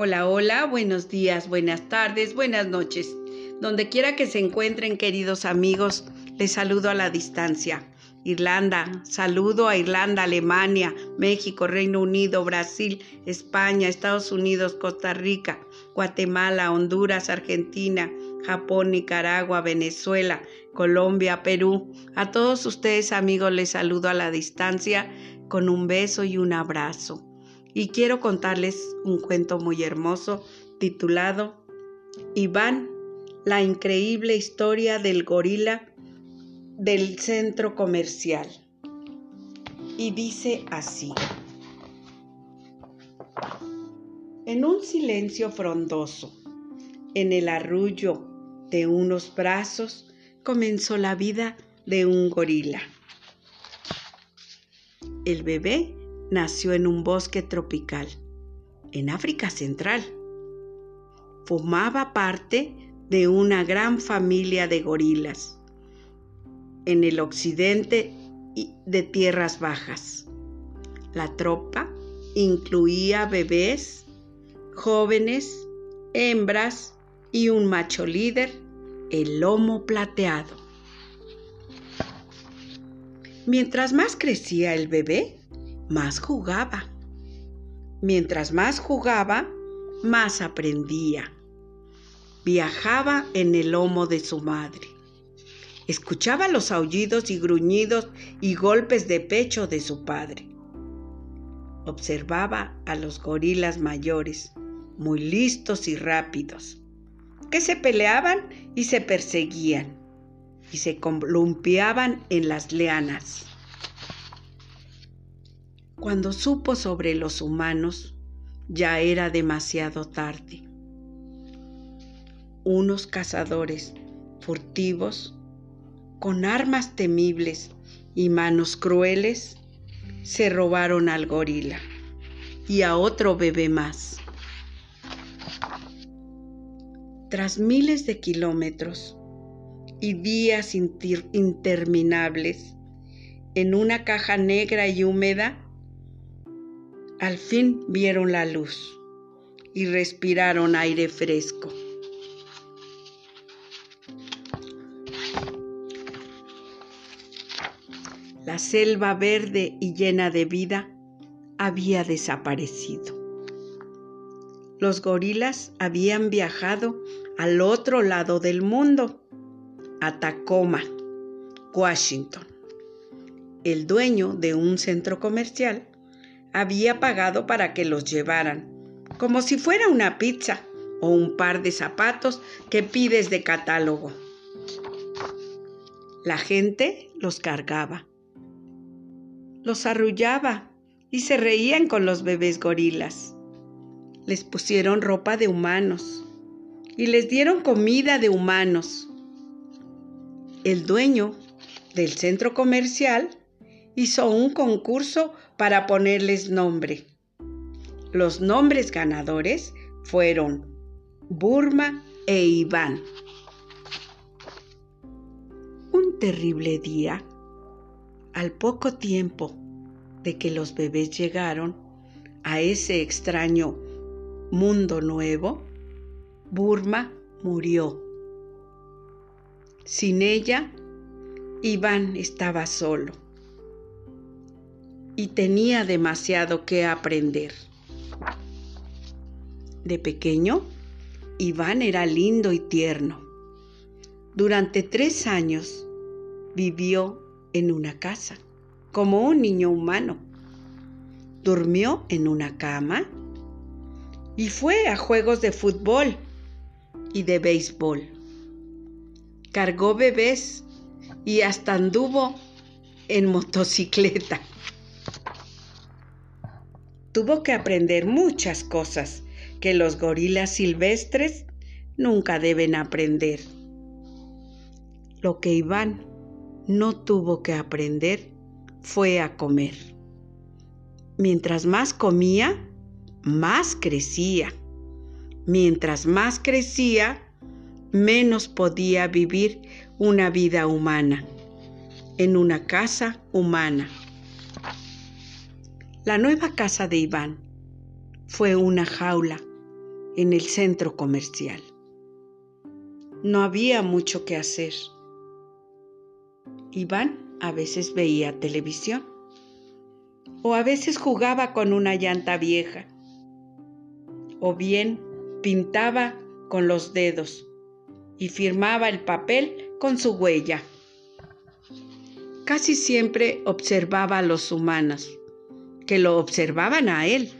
Hola, hola, buenos días, buenas tardes, buenas noches. Donde quiera que se encuentren, queridos amigos, les saludo a la distancia. Irlanda, saludo a Irlanda, Alemania, México, Reino Unido, Brasil, España, Estados Unidos, Costa Rica, Guatemala, Honduras, Argentina, Japón, Nicaragua, Venezuela, Colombia, Perú. A todos ustedes amigos les saludo a la distancia con un beso y un abrazo y quiero contarles un cuento muy hermoso titulado Iván, la increíble historia del gorila del centro comercial. Y dice así. En un silencio frondoso, en el arrullo de unos brazos, comenzó la vida de un gorila. El bebé nació en un bosque tropical, en África Central. Formaba parte de una gran familia de gorilas en el occidente de tierras bajas. La tropa incluía bebés, jóvenes, hembras y un macho líder, el lomo plateado. Mientras más crecía el bebé, más jugaba. Mientras más jugaba, más aprendía. Viajaba en el lomo de su madre. Escuchaba los aullidos y gruñidos y golpes de pecho de su padre. Observaba a los gorilas mayores, muy listos y rápidos, que se peleaban y se perseguían y se columpiaban en las lianas. Cuando supo sobre los humanos, ya era demasiado tarde. Unos cazadores furtivos, con armas temibles y manos crueles, se robaron al gorila y a otro bebé más. Tras miles de kilómetros y días interminables, en una caja negra y húmeda, al fin vieron la luz y respiraron aire fresco. La selva verde y llena de vida había desaparecido. Los gorilas habían viajado al otro lado del mundo, a Tacoma, Washington. El dueño de un centro comercial había pagado para que los llevaran, como si fuera una pizza o un par de zapatos que pides de catálogo. La gente los cargaba, los arrullaba y se reían con los bebés gorilas. Les pusieron ropa de humanos y les dieron comida de humanos. El dueño del centro comercial hizo un concurso para ponerles nombre. Los nombres ganadores fueron Burma e Iván. Un terrible día, al poco tiempo de que los bebés llegaron a ese extraño mundo nuevo, Burma murió. Sin ella, Iván estaba solo y tenía demasiado que aprender. De pequeño, Iván era lindo y tierno. Durante tres años vivió en una casa, como un niño humano. Durmió en una cama y fue a juegos de fútbol y de béisbol. Cargó bebés y hasta anduvo en motocicleta tuvo que aprender muchas cosas que los gorilas silvestres nunca deben aprender. Lo que Iván no tuvo que aprender fue a comer. Mientras más comía, más crecía. Mientras más crecía, menos podía vivir una vida humana, en una casa humana. La nueva casa de Iván fue una jaula en el centro comercial. No había mucho que hacer. Iván a veces veía televisión o a veces jugaba con una llanta vieja o bien pintaba con los dedos y firmaba el papel con su huella. Casi siempre observaba a los humanos, que lo observaban a él.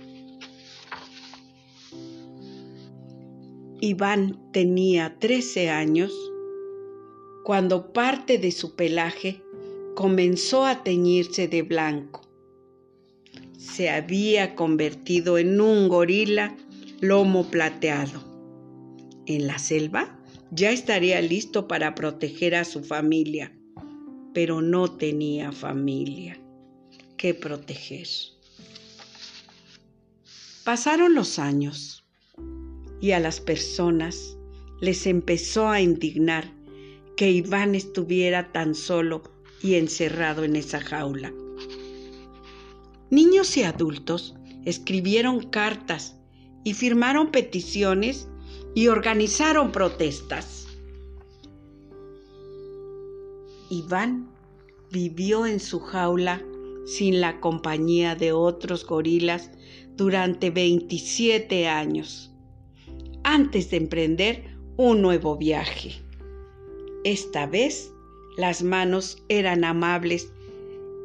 Iván tenía 13 años cuando parte de su pelaje comenzó a teñirse de blanco. Se había convertido en un gorila lomo plateado. En la selva ya estaría listo para proteger a su familia, pero no tenía familia que proteger. Pasaron los años y a las personas les empezó a indignar que Iván estuviera tan solo y encerrado en esa jaula. Niños y adultos escribieron cartas y firmaron peticiones y organizaron protestas. Iván vivió en su jaula sin la compañía de otros gorilas durante 27 años, antes de emprender un nuevo viaje. Esta vez las manos eran amables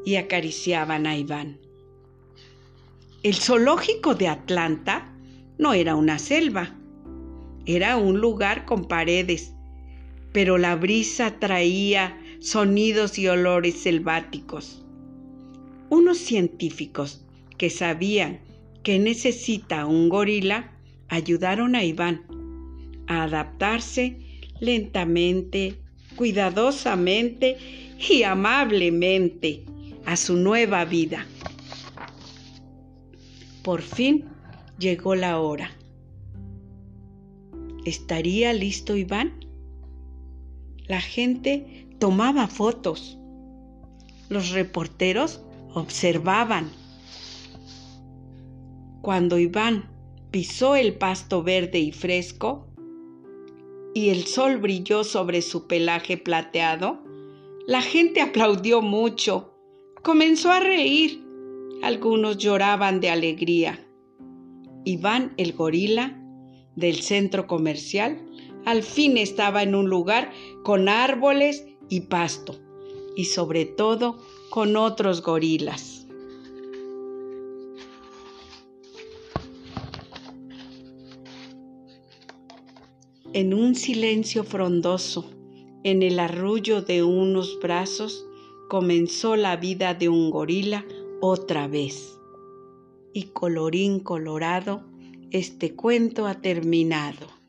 y acariciaban a Iván. El zoológico de Atlanta no era una selva, era un lugar con paredes, pero la brisa traía sonidos y olores selváticos. Unos científicos que sabían que necesita un gorila ayudaron a Iván a adaptarse lentamente, cuidadosamente y amablemente a su nueva vida. Por fin llegó la hora. ¿Estaría listo Iván? La gente tomaba fotos. Los reporteros observaban. Cuando Iván pisó el pasto verde y fresco y el sol brilló sobre su pelaje plateado, la gente aplaudió mucho. Comenzó a reír. Algunos lloraban de alegría. Iván el gorila del centro comercial al fin estaba en un lugar con árboles y pasto y sobre todo con otros gorilas. En un silencio frondoso, en el arrullo de unos brazos, comenzó la vida de un gorila otra vez y colorín colorado, este cuento ha terminado.